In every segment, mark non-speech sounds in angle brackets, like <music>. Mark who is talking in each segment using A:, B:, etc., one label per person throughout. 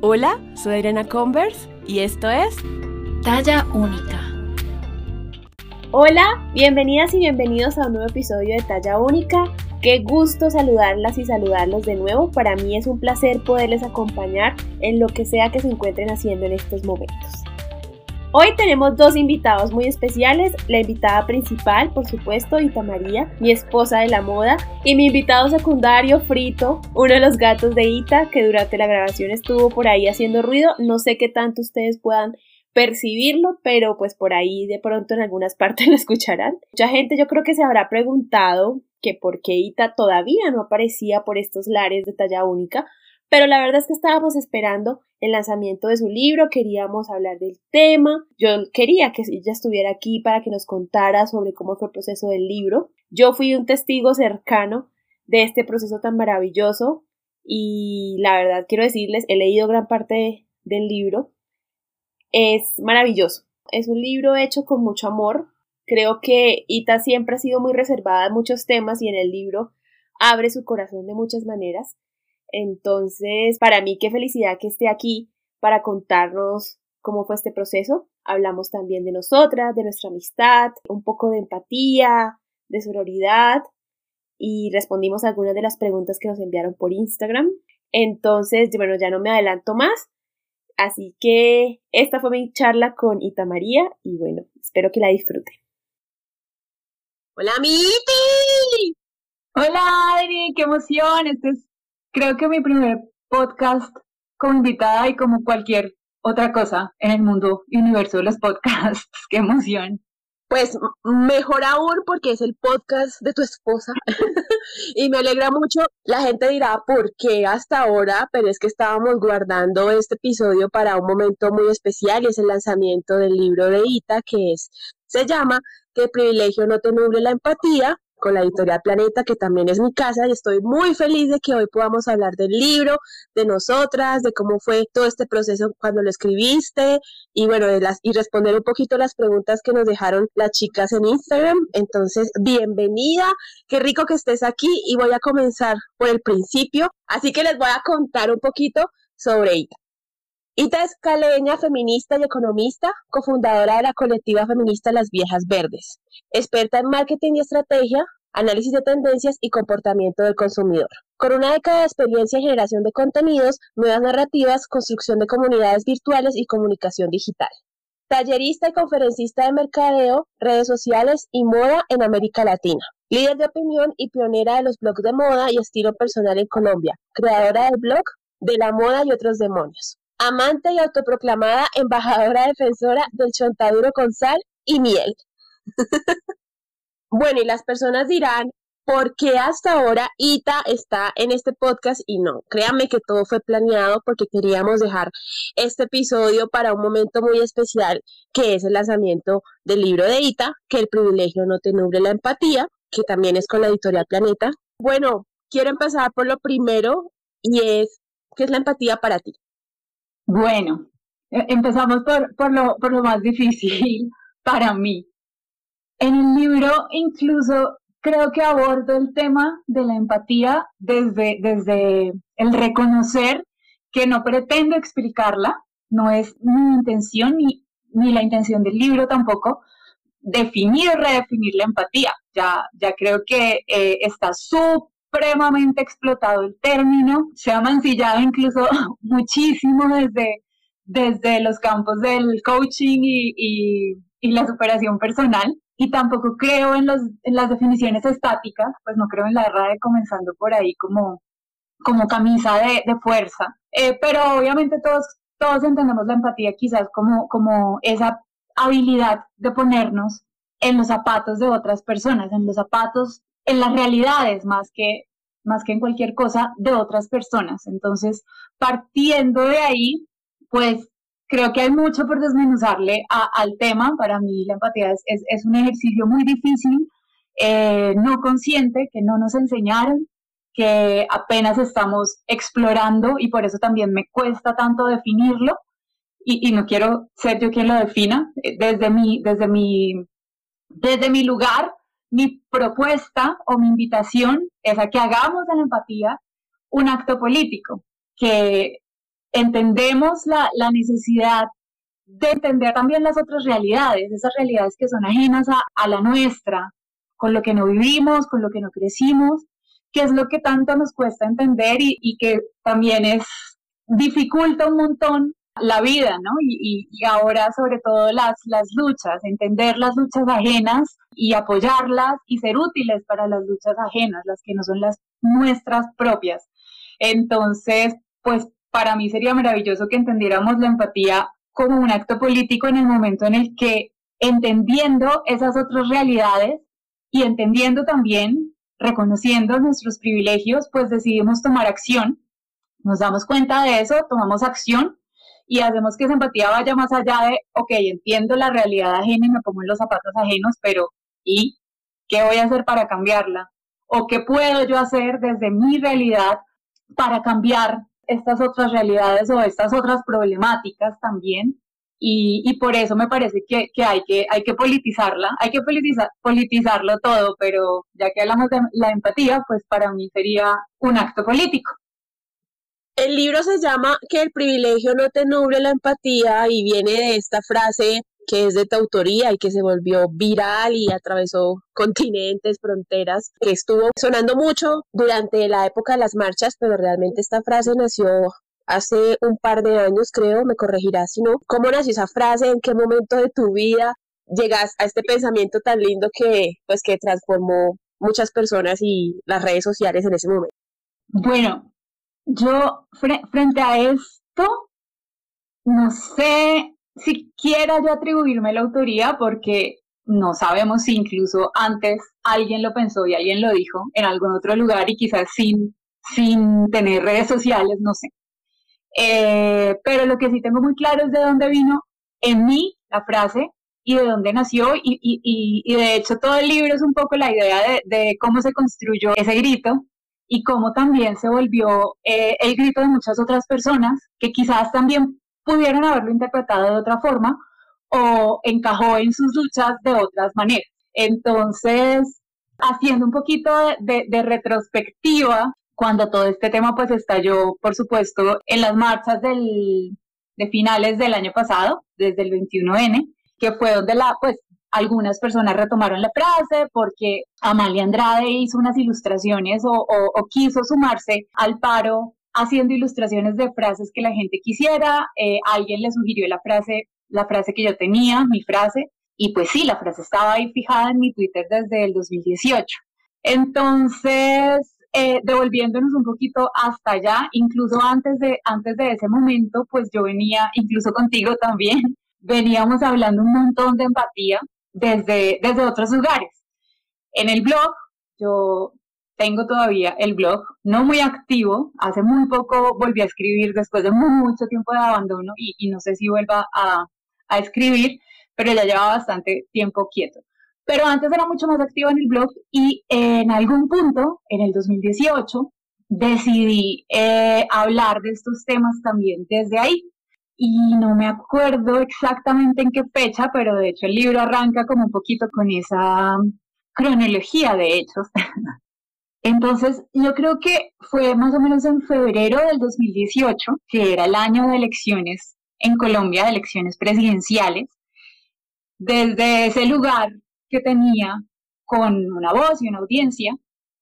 A: Hola, soy Irena Converse y esto es
B: Talla Única.
C: Hola, bienvenidas y bienvenidos a un nuevo episodio de Talla Única. Qué gusto saludarlas y saludarlos de nuevo. Para mí es un placer poderles acompañar en lo que sea que se encuentren haciendo en estos momentos. Hoy tenemos dos invitados muy especiales, la invitada principal, por supuesto, Ita María, mi esposa de la moda, y mi invitado secundario, Frito, uno de los gatos de Ita, que durante la grabación estuvo por ahí haciendo ruido. No sé qué tanto ustedes puedan percibirlo, pero pues por ahí de pronto en algunas <laughs> partes lo escucharán. Mucha gente yo creo que se habrá preguntado que por qué Ita todavía no aparecía por estos lares de talla única, pero la verdad es que estábamos esperando el lanzamiento de su libro, queríamos hablar del tema, yo quería que ella estuviera aquí para que nos contara sobre cómo fue el proceso del libro. Yo fui un testigo cercano de este proceso tan maravilloso y la verdad quiero decirles, he leído gran parte del libro. Es maravilloso. Es un libro hecho con mucho amor. Creo que Ita siempre ha sido muy reservada en muchos temas y en el libro abre su corazón de muchas maneras. Entonces, para mí, qué felicidad que esté aquí para contarnos cómo fue este proceso. Hablamos también de nosotras, de nuestra amistad, un poco de empatía, de sororidad y respondimos algunas de las preguntas que nos enviaron por Instagram. Entonces, bueno, ya no me adelanto más. Así que esta fue mi charla con Ita María y bueno, espero que la disfruten.
D: Hola, Miti.
E: Hola, Adri, qué emoción. Este es creo que mi primer podcast como invitada y como cualquier otra cosa en el mundo y universo de los podcasts. <laughs> Qué emoción.
D: Pues mejor aún porque es el podcast de tu esposa <laughs> y me alegra mucho. La gente dirá, ¿por qué hasta ahora? Pero es que estábamos guardando este episodio para un momento muy especial y es el lanzamiento del libro de Ita que es, se llama Que el privilegio no te nuble la empatía con la editorial Planeta, que también es mi casa, y estoy muy feliz de que hoy podamos hablar del libro, de nosotras, de cómo fue todo este proceso cuando lo escribiste, y bueno, de las, y responder un poquito las preguntas que nos dejaron las chicas en Instagram. Entonces, bienvenida, qué rico que estés aquí, y voy a comenzar por el principio, así que les voy a contar un poquito sobre ella. Ita es caleña, feminista y economista, cofundadora de la colectiva feminista Las Viejas Verdes, experta en marketing y estrategia, análisis de tendencias y comportamiento del consumidor. Con una década de experiencia en generación de contenidos, nuevas narrativas, construcción de comunidades virtuales y comunicación digital. Tallerista y conferencista de mercadeo, redes sociales y moda en América Latina. Líder de opinión y pionera de los blogs de moda y estilo personal en Colombia. Creadora del blog De la moda y otros demonios amante y autoproclamada embajadora defensora del chontaduro con sal y miel. <laughs> bueno, y las personas dirán, ¿por qué hasta ahora Ita está en este podcast? Y no, créanme que todo fue planeado porque queríamos dejar este episodio para un momento muy especial, que es el lanzamiento del libro de Ita, que el privilegio no te nuble la empatía, que también es con la editorial Planeta. Bueno, quiero empezar por lo primero y es, ¿qué es la empatía para ti?
E: Bueno, e, empezamos por, por, lo, por lo más <laughs> difícil para mí. En el libro incluso creo que abordo el tema de la empatía desde, desde el reconocer que no pretendo explicarla, no es mi intención ni, ni la intención del libro tampoco, definir o redefinir la empatía. Ya, ya creo que eh, está súper supremamente explotado el término, se ha mancillado incluso <laughs> muchísimo desde, desde los campos del coaching y, la superación personal. Y tampoco creo en, los, en las definiciones estáticas, pues no creo en la RAE comenzando por ahí como, como camisa de, fuerza. Eh, pero obviamente todos, todos entendemos la empatía quizás como, como esa habilidad de ponernos en los zapatos de otras personas, en los zapatos en las realidades más que, más que en cualquier cosa de otras personas. Entonces, partiendo de ahí, pues creo que hay mucho por desmenuzarle al tema. Para mí la empatía es, es, un ejercicio muy difícil, eh, no consciente, que no nos enseñaron, que apenas estamos explorando y por eso también me cuesta tanto definirlo. Y, y no quiero ser yo quien lo defina. Desde mi, desde mi, desde mi lugar, mi propuesta o mi invitación es a que hagamos de la empatía un acto político, que entendemos la, necesidad de entender también las otras realidades, esas realidades que son ajenas a, la nuestra, con lo que no vivimos, con lo que no crecimos, que es lo que tanto nos cuesta entender y, que también es dificulta un montón la vida, ¿no? Y, ahora sobre todo las, las luchas, entender las luchas ajenas y apoyarlas y ser útiles para las luchas ajenas, las que no son las nuestras propias. Entonces, pues para mí sería maravilloso que entendiéramos la empatía como un acto político en el momento en el que entendiendo esas otras realidades y entendiendo también, reconociendo nuestros privilegios, pues decidimos tomar acción, nos damos cuenta de eso, tomamos acción y hacemos que esa empatía vaya más allá de, ok, entiendo la realidad ajena y me pongo en los zapatos ajenos, pero ¿y qué voy a hacer para cambiarla? ¿O qué puedo yo hacer desde mi realidad para cambiar estas otras realidades o estas otras problemáticas también? Y, por eso me parece que, hay que hay que politizarla, hay que politizar, politizarlo todo, pero ya que hablamos de la empatía, pues para mí sería un acto político.
D: El libro se llama Que el privilegio no te nuble la empatía y viene de esta frase que es de tu autoría y que se volvió viral y atravesó continentes, fronteras, que estuvo sonando mucho durante la época de las marchas, pero realmente esta frase nació hace un par de años, creo, me corregirás si no. ¿Cómo nació esa frase? ¿En qué momento de tu vida llegas a este pensamiento tan lindo que, pues, que transformó muchas personas y las redes sociales en ese momento?
E: Bueno, yo, frente a esto, no sé si quiera yo atribuirme la autoría porque no sabemos si incluso antes alguien lo pensó y alguien lo dijo en algún otro lugar y quizás sin, sin tener redes sociales, no sé. Eh, pero lo que sí tengo muy claro es de dónde vino en mí la frase y de dónde nació y, y, y, de hecho todo el libro es un poco la idea de, de cómo se construyó ese grito y cómo también se volvió eh, el grito de muchas otras personas que quizás también pudieron haberlo interpretado de otra forma o encajó en sus luchas de otras maneras. Entonces, haciendo un poquito de, retrospectiva, cuando todo este tema pues estalló, por supuesto, en las marchas del, de finales del año pasado, desde el 21N, que fue donde la, pues, algunas personas retomaron la frase porque Amalia Andrade hizo unas ilustraciones o, quiso sumarse al paro haciendo ilustraciones de frases que la gente quisiera. Eh, alguien le sugirió la frase, la frase que yo tenía, mi frase, y pues sí, la frase estaba ahí fijada en mi Twitter desde el 2018. Entonces, eh, devolviéndonos un poquito hasta allá, incluso antes de, antes de ese momento, pues yo venía, incluso contigo también, <laughs> veníamos hablando un montón de empatía desde, desde otros lugares. En el blog, yo tengo todavía el blog, no muy activo, hace muy poco volví a escribir después de mucho tiempo de abandono y, no sé si vuelva a, a, escribir, pero ya lleva bastante tiempo quieto. Pero antes era mucho más activo en el blog y en algún punto, en el 2018, decidí eh, hablar de estos temas también desde ahí y no me acuerdo exactamente en qué fecha, pero de hecho el libro arranca como un poquito con esa cronología de hechos. <laughs> Entonces, yo creo que fue más o menos en febrero del 2018, que era el año de elecciones en Colombia, de elecciones presidenciales, desde ese lugar que tenía con una voz y una audiencia,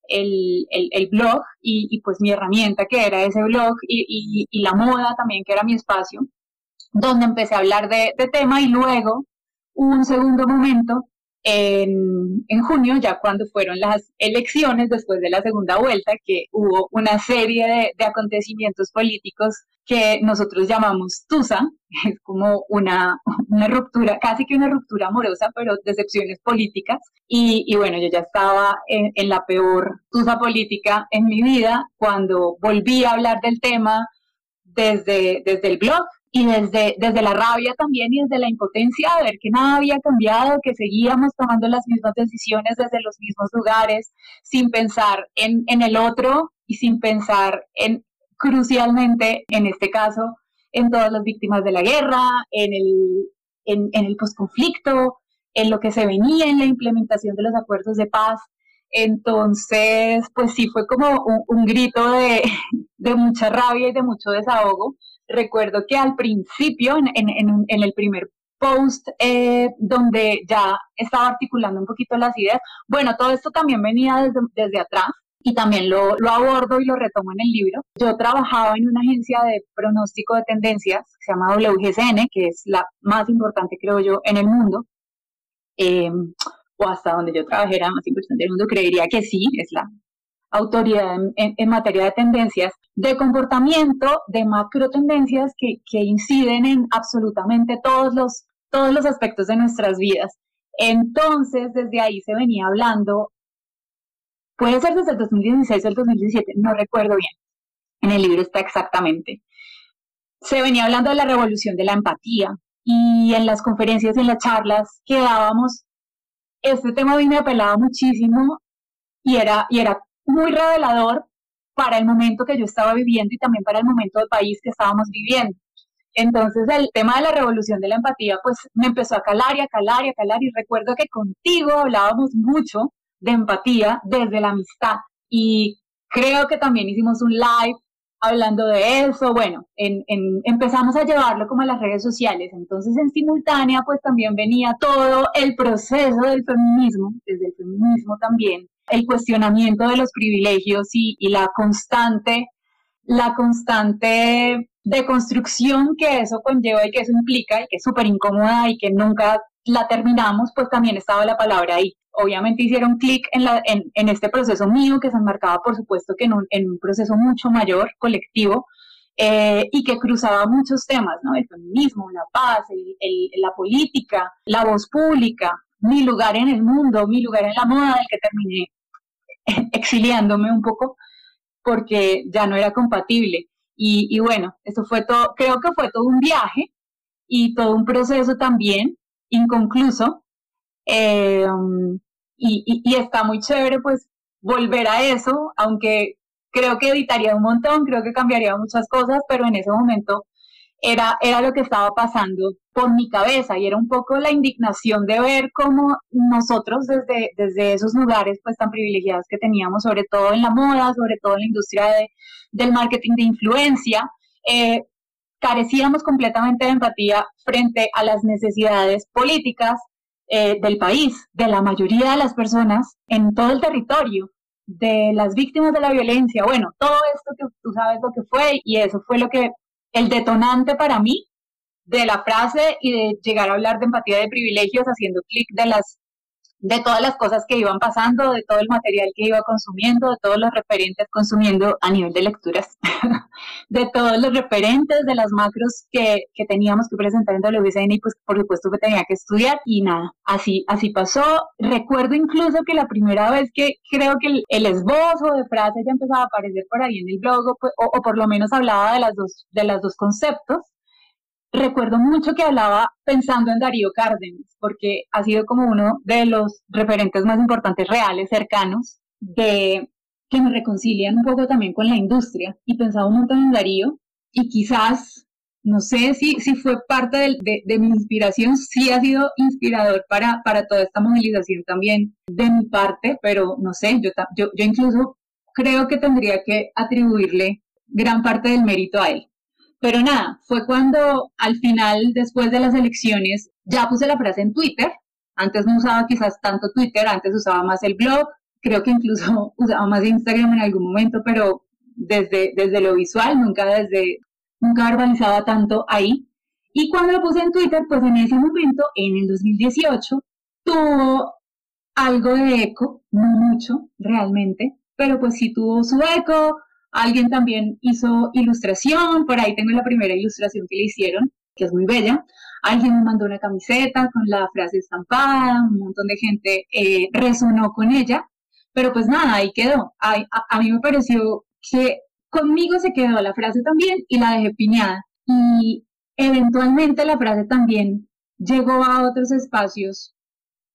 E: el, el, blog y, pues mi herramienta que era ese blog y, y, la moda también que era mi espacio, donde empecé a hablar de, tema y luego un segundo momento en, en, junio, ya cuando fueron las elecciones después de la segunda vuelta, que hubo una serie de, acontecimientos políticos que nosotros llamamos Tusa, <laughs> es como una, una, ruptura, casi que una ruptura amorosa, pero decepciones políticas. Y, y bueno, yo ya estaba en, en, la peor Tusa política en mi vida cuando volví a hablar del tema desde, desde el blog y desde, desde la rabia también y desde la impotencia de ver que nada había cambiado, que seguíamos tomando las mismas decisiones desde los mismos lugares, sin pensar en, en el otro y sin pensar en, crucialmente, en este caso, en todas las víctimas de la guerra, en el, en, en el posconflicto, en lo que se venía en la implementación de los acuerdos de paz. Entonces, pues sí fue como un, un grito de, <laughs> de mucha rabia y de mucho desahogo recuerdo que al principio, en, en, en el primer post eh, donde ya estaba articulando un poquito las ideas. Bueno, todo esto también venía desde, atrás y también lo, abordo y lo retomo en el libro. Yo trabajaba en una agencia de pronóstico de tendencias que se llama WGSN, que es la más importante, creo yo, en el mundo. Eh, o hasta donde yo trabajé era más importante del mundo, creería que sí, es la autoridad en, en, materia de tendencias de comportamiento, de macro tendencias que, que, inciden en absolutamente todos los, todos los aspectos de nuestras vidas. Entonces, desde ahí se venía hablando, puede ser desde el 2016 o el 2017, no recuerdo bien, en el libro está exactamente. Se venía hablando de la revolución de la empatía y en las conferencias y en las charlas que dábamos, este tema a mí me apelaba muchísimo y era, y era muy revelador para el momento que yo estaba viviendo y también para el momento del país que estábamos viviendo. Entonces el tema de la revolución de la empatía pues me empezó a calar y a calar y a calar y recuerdo que contigo hablábamos mucho de empatía desde la amistad y creo que también hicimos un live hablando de eso, bueno, en, empezamos a llevarlo como a las redes sociales, entonces en simultánea pues también venía todo el proceso del feminismo, desde el feminismo también, el cuestionamiento de los privilegios y, la constante, la constante deconstrucción que eso conlleva y que eso implica y que es súper incómoda y que nunca la terminamos, pues también estaba la palabra ahí. Obviamente hicieron clic en, en, en, este proceso mío que se enmarcaba, por supuesto, que en un, en un proceso mucho mayor, colectivo, eh, y que cruzaba muchos temas, ¿no? El feminismo, la paz, el, la política, la voz pública, mi lugar en el mundo, mi lugar en la moda, del que terminé <laughs> exiliándome un poco porque ya no era compatible. Y, bueno, eso fue todo, creo que fue todo un viaje y todo un proceso también inconcluso. Eh, y, y, está muy chévere pues volver a eso, aunque creo que editaría un montón, creo que cambiaría muchas cosas, pero en ese momento era, era lo que estaba pasando por mi cabeza y era un poco la indignación de ver cómo nosotros desde, desde esos lugares pues tan privilegiados que teníamos, sobre todo en la moda, sobre todo en la industria de, del marketing de influencia, eh, carecíamos completamente de empatía frente a las necesidades políticas eh, del país, de la mayoría de las personas en todo el territorio, de las víctimas de la violencia. Bueno, todo esto que tú sabes lo que fue y eso fue lo que el detonante para mí de la frase y de llegar a hablar de empatía de privilegios haciendo clic de las de todas las cosas que iban pasando, de todo el material que iba consumiendo, de todos los referentes consumiendo a nivel de lecturas, <laughs> de todos los referentes, de las macros que, que teníamos que presentar en WCN y pues por supuesto que tenía que estudiar y nada, así, así pasó. Recuerdo incluso que la primera vez que creo que el, esbozo de frase ya empezaba a aparecer por ahí en el blog o, o por lo menos hablaba de las dos, de las dos conceptos, recuerdo mucho que hablaba pensando en Darío Cárdenas, porque ha sido como uno de los referentes más importantes reales, cercanos, de que me reconcilian un poco también con la industria. Y pensaba un montón en Darío y quizás, no sé si, si fue parte de, mi inspiración, sí ha sido inspirador para, para toda esta movilización también de mi parte, pero no sé, yo, yo, yo incluso creo que tendría que atribuirle gran parte del mérito a él. Pero nada, fue cuando al final, después de las elecciones, ya puse la frase en Twitter. Antes no usaba quizás tanto Twitter, antes usaba más el blog, creo que incluso <laughs> usaba más Instagram en algún momento, pero desde, desde lo visual, nunca desde, nunca verbalizaba tanto ahí. Y cuando lo puse en Twitter, pues en ese momento, en el 2018, tuvo algo de eco, no mucho realmente, pero pues sí tuvo su eco, Alguien también hizo ilustración, por ahí tengo la primera ilustración que le hicieron, que es muy bella. Alguien me mandó una camiseta con la frase estampada, un montón de gente eh, resonó con ella, pero pues nada, ahí quedó. A, a, mí me pareció que conmigo se quedó la frase también y la dejé piñada. Y eventualmente la frase también llegó a otros espacios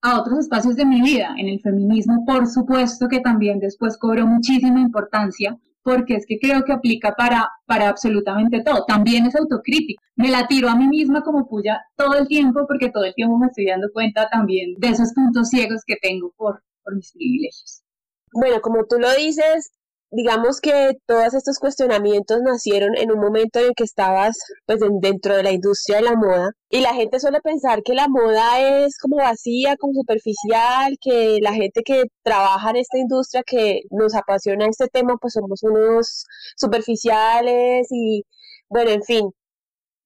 E: a otros espacios de mi vida. En el feminismo, por supuesto que también después cobró muchísima importancia, porque es que creo que aplica para, para absolutamente todo. También es autocrítica. Me la tiro a mí misma como puya todo el tiempo porque todo el tiempo me estoy dando cuenta también de esos puntos ciegos que tengo por, por mis privilegios.
D: Bueno, como tú lo dices, digamos que todos estos cuestionamientos nacieron en un momento en el que estabas pues dentro de la industria de la moda y la gente suele pensar que la moda es como vacía, como superficial, que la gente que trabaja en esta industria que nos apasiona este tema pues somos unos superficiales y bueno, en fin,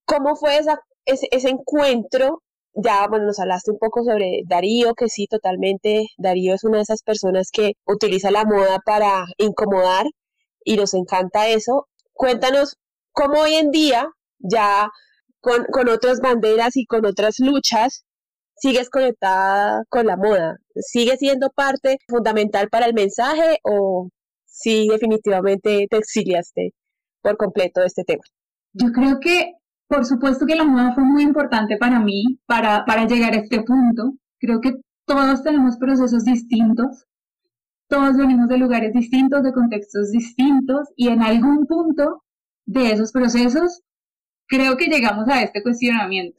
D: ¿cómo fue esa, ese, ese encuentro ya, bueno, nos hablaste un poco sobre Darío, que sí, totalmente, Darío es una de esas personas que utiliza la moda para incomodar y nos encanta eso. Cuéntanos cómo hoy en día, ya con, con otras banderas y con otras luchas, sigues conectada con la moda. ¿Sigue siendo parte fundamental para el mensaje o sí definitivamente te exiliaste por completo de este tema?
E: Yo creo que por supuesto que la moda fue muy importante para mí, para, para llegar a este punto. Creo que todos tenemos procesos distintos, todos venimos de lugares distintos, de contextos distintos, y en algún punto de esos procesos creo que llegamos a este cuestionamiento.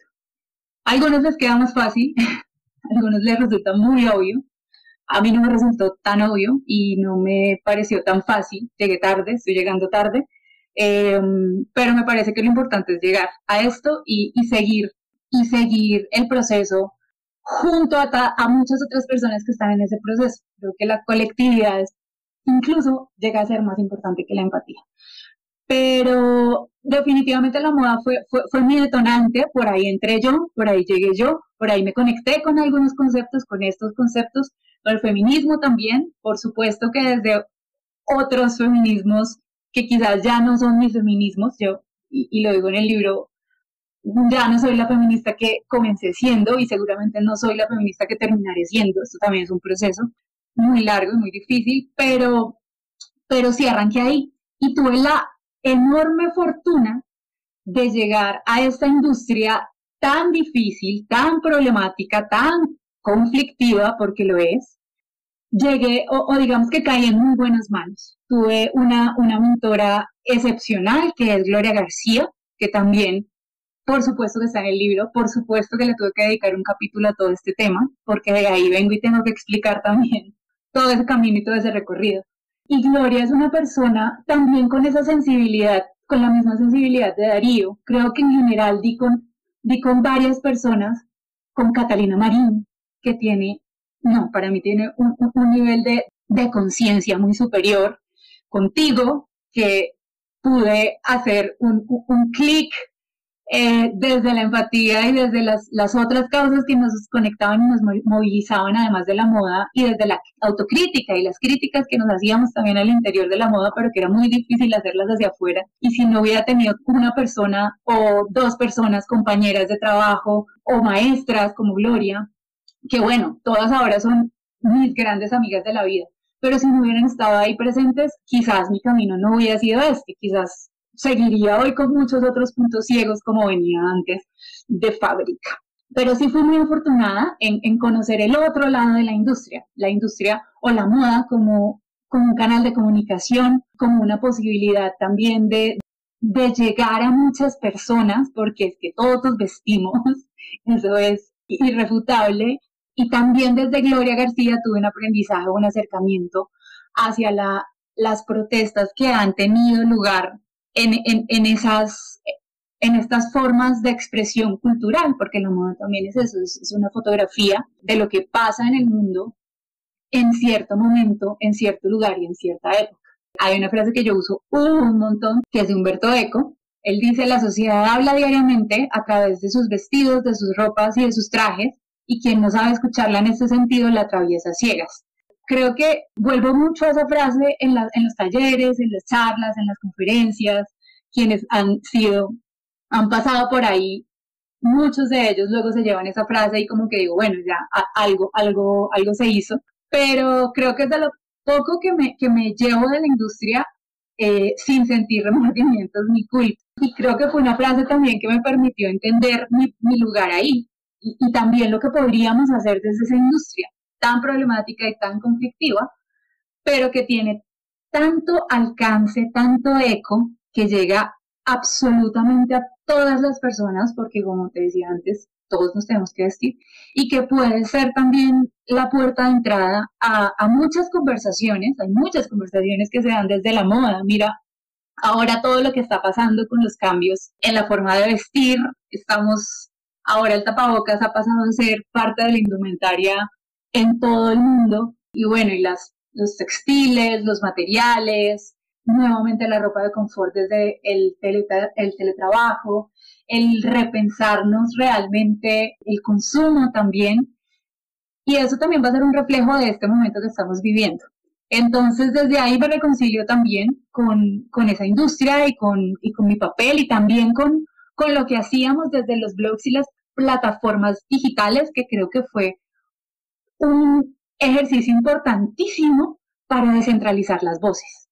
E: A algunos les queda más fácil, a <laughs> algunos les resulta muy obvio. A mí no me resultó tan obvio y no me pareció tan fácil. Llegué tarde, estoy llegando tarde, Em, pero me parece que lo importante es llegar a esto y, seguir y seguir el proceso junto a, a, muchas otras personas que están en ese proceso. Creo que la colectividad incluso llega a ser más importante que la empatía. Pero definitivamente la moda fue, fue, fue mi detonante, por ahí entré yo, por ahí llegué yo, por ahí me conecté con algunos conceptos, con estos conceptos, con el feminismo también, por supuesto que desde otros feminismos que quizás ya no son mis feminismos, yo, y, lo digo en el libro, ya no soy la feminista que comencé siendo y seguramente no soy la feminista que terminaré siendo. Esto también es un proceso muy largo y muy difícil, pero, pero sí arranqué ahí y tuve la enorme fortuna de llegar a esta industria tan difícil, tan problemática, tan conflictiva, porque lo es, llegué, o, digamos que caí en muy buenas manos. Tuve una, una mentora excepcional, que es Gloria García, que también, por supuesto que está en el libro, por supuesto que le tuve que dedicar un capítulo a todo este tema, porque de ahí vengo y tengo que explicar también <laughs> todo ese camino y todo ese recorrido. Y Gloria es una persona también con esa sensibilidad, con la misma sensibilidad de Darío. Creo que en general di con, di con varias personas, con Catalina Marín, que tiene no, para mí tiene un, nivel de, conciencia muy superior contigo, que pude hacer un, clic eh, desde la empatía y desde las, las, otras causas que nos conectaban y nos movilizaban, además de la moda, y desde la autocrítica y las críticas que nos hacíamos también al interior de la moda, pero que era muy difícil hacerlas hacia afuera. Y si no hubiera tenido una persona o dos personas, compañeras de trabajo o maestras como Gloria, que bueno, todas ahora son mis grandes amigas de la vida, pero si no hubieran estado ahí presentes, quizás mi camino no hubiera sido este, quizás seguiría hoy con muchos otros puntos ciegos como venía antes de fábrica. Pero sí fui muy afortunada en, conocer el otro lado de la industria, la industria o la moda como, como un canal de comunicación, como una posibilidad también de, de llegar a muchas personas, porque es que todos vestimos, <laughs> eso es irrefutable, y también desde Gloria García tuve un aprendizaje, un acercamiento hacia la, las protestas que han tenido lugar en, esas, en estas formas de expresión cultural, porque la moda también es eso, es, una fotografía de lo que pasa en el mundo en cierto momento, en cierto lugar y en cierta época. Hay una frase que yo uso un montón, que es de Humberto Eco. Él dice, la sociedad habla diariamente a través de sus vestidos, de sus ropas y de sus trajes, y quien no sabe escucharla en ese sentido la atraviesa ciegas. Creo que vuelvo mucho a esa frase en, en los talleres, en las charlas, en las conferencias, quienes han sido, han pasado por ahí, muchos de ellos luego se llevan esa frase y como que digo, bueno, ya algo, algo, algo se hizo, pero creo que es de lo poco que me, que me llevo de la industria eh, sin sentir remordimientos ni culpa. Y creo que fue una frase también que me permitió entender mi, mi lugar ahí, y, también lo que podríamos hacer desde esa industria tan problemática y tan conflictiva, pero que tiene tanto alcance, tanto eco, que llega absolutamente a todas las personas, porque como te decía antes, todos nos tenemos que vestir y que puede ser también la puerta de entrada a, a muchas conversaciones, hay muchas conversaciones que se dan desde la moda, mira, ahora todo lo que está pasando con los cambios en la forma de vestir, estamos, ahora el tapabocas ha pasado a ser parte de la indumentaria en todo el mundo y bueno, y las, los textiles, los materiales, nuevamente la ropa de confort desde el, el teletrabajo, el repensarnos realmente el consumo también. Y eso también va a ser un reflejo de este momento que estamos viviendo. Entonces, desde ahí me reconcilio también con, con esa industria y con, y con mi papel y también con, con lo que hacíamos desde los blogs y las plataformas digitales, que creo que fue un ejercicio importantísimo para descentralizar las voces,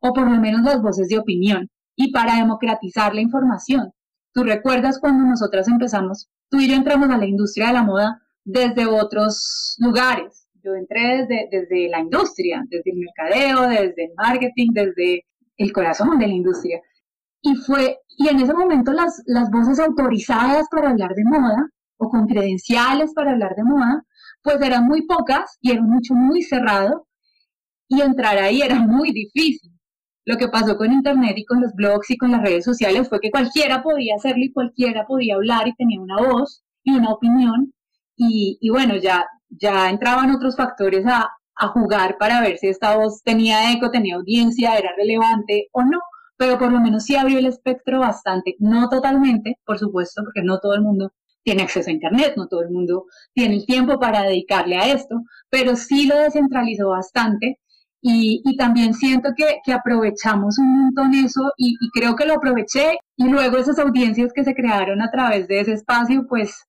E: o por lo menos las voces de opinión, y para democratizar la información. Tú recuerdas cuando nosotras empezamos, tú y yo entramos a la industria de la moda desde otros lugares, yo entré desde, desde la industria, desde el mercadeo, desde el marketing, desde el corazón de la industria. Y fue, y en ese momento las, las voces autorizadas para hablar de moda o con credenciales para hablar de moda, pues eran muy pocas y era mucho muy cerrado y entrar ahí era muy difícil. Lo que pasó con Internet y con los blogs y con las redes sociales fue que cualquiera podía hacerlo y cualquiera podía hablar y tenía una voz y una opinión. Y, y bueno, ya ya entraban otros factores a, jugar para ver si esta voz tenía eco, tenía audiencia, era relevante o no, pero por lo menos sí abrió el espectro bastante, no totalmente, por supuesto, porque no todo el mundo tiene acceso a Internet, no todo el mundo tiene el tiempo para dedicarle a esto, pero sí lo descentralizó bastante y, también siento que, aprovechamos un montón eso y, y, creo que lo aproveché y luego esas audiencias que se crearon a través de ese espacio, pues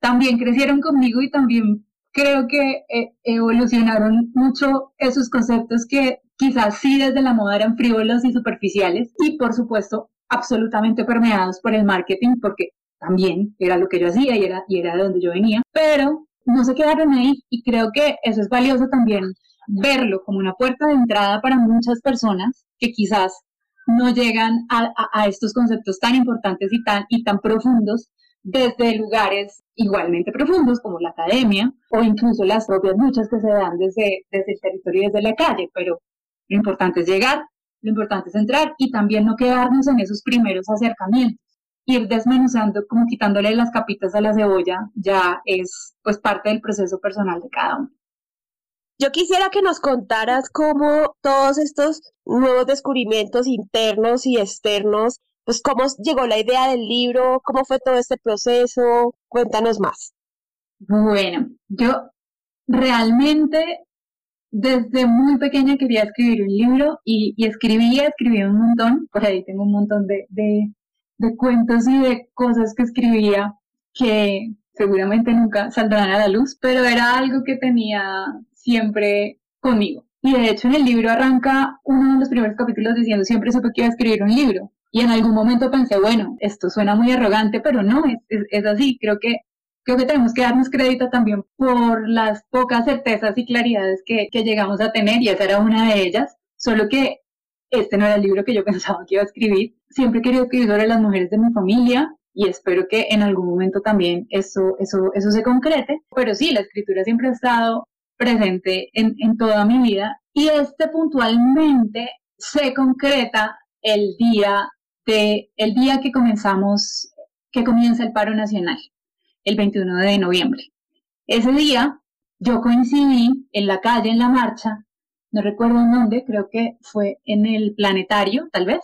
E: también crecieron conmigo y también creo que eh, evolucionaron mucho esos conceptos que quizás sí desde la moda eran frívolos y superficiales y por supuesto absolutamente permeados por el marketing porque también era lo que yo hacía y era, y era de donde yo venía, pero no se quedaron ahí y creo que eso es valioso también verlo como una puerta de entrada para muchas personas que quizás no llegan a, a estos conceptos tan importantes y tan, y tan profundos desde lugares igualmente profundos como la academia o incluso las propias luchas que se dan desde, desde el territorio y desde la calle, pero lo importante es llegar, lo importante es entrar y también no quedarnos en esos primeros acercamientos. Ir desmenuzando, como quitándole las capitas a la cebolla, ya es pues parte del proceso personal de cada uno.
D: Yo quisiera que nos contaras cómo todos estos nuevos descubrimientos internos y externos pues cómo llegó la idea del libro, cómo fue todo este proceso, cuéntanos más.
E: Bueno, yo realmente desde muy pequeña quería escribir un libro y, y escribía, escribía un montón, por ahí tengo un montón de, de, de cuentos y de cosas que escribía que seguramente nunca saldrán a la luz, pero era algo que tenía siempre conmigo. Y de hecho en el libro arranca uno de los primeros capítulos diciendo siempre supe que iba a escribir un libro. Y en algún momento pensé, bueno, esto suena muy arrogante, pero no, es, es, así. Creo que, creo que tenemos que darnos crédito también por las pocas certezas y claridades que, llegamos a tener, y esa era una de ellas. Solo que este no era el libro que yo <laughs> pensaba que iba a escribir. Siempre he querido escribir sobre las mujeres de mi familia, y espero que en algún momento también eso, eso, eso se concrete. Pero sí, la escritura siempre ha estado presente en, en toda mi vida y este puntualmente se concreta el día el día que comenzamos, que comienza el paro nacional, el 21 de noviembre. Ese día yo coincidí en la calle, en la marcha, no recuerdo en dónde, creo que fue en el planetario, tal vez,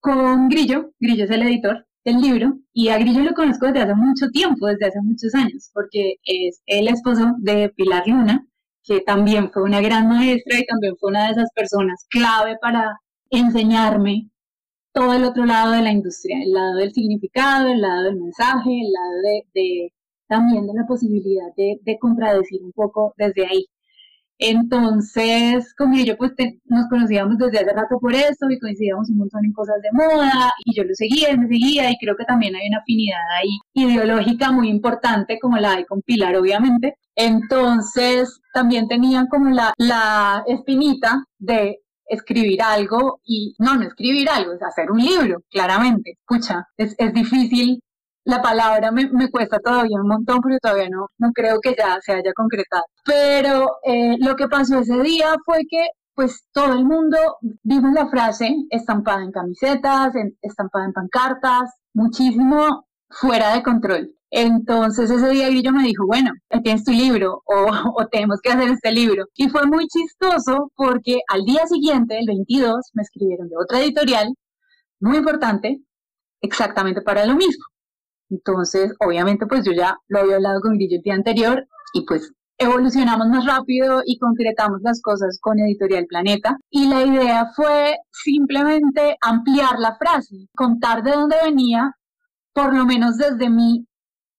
E: con Grillo, Grillo es el editor del libro, y a Grillo lo conozco desde hace mucho tiempo, desde hace muchos años, porque es el esposo de Pilar Luna, que también fue una gran maestra y también fue una de esas personas clave para enseñarme todo el otro lado de la industria, el lado del significado, el lado del mensaje, el lado de, también de la posibilidad de, contradecir un poco desde ahí. Entonces, con ello, pues nos conocíamos desde hace rato por eso y coincidíamos un montón en cosas de moda y yo lo seguía, me seguía y creo que también hay una afinidad ahí ideológica muy importante como la hay con Pilar, obviamente. Entonces, también tenían como la, la espinita de escribir algo y no, no escribir algo, es hacer un libro, claramente. Escucha, es, es difícil la palabra me, me, cuesta todavía un montón, pero todavía no, no creo que ya se haya concretado. Pero eh, lo que pasó ese día fue que pues todo el mundo vimos la frase estampada en camisetas, estampada en pancartas, muchísimo fuera de control. Entonces ese día Grillo me dijo, bueno, tienes tu libro o, <laughs> o, tenemos que hacer este libro. Y fue muy chistoso porque al día siguiente, el 22, me escribieron de otra editorial, muy importante, exactamente para lo mismo. Entonces, obviamente, pues yo ya lo había hablado con Grillo el día anterior y pues evolucionamos más rápido y concretamos las cosas con Editorial Planeta. Y la idea fue simplemente ampliar la frase, contar de dónde venía, por lo menos desde mi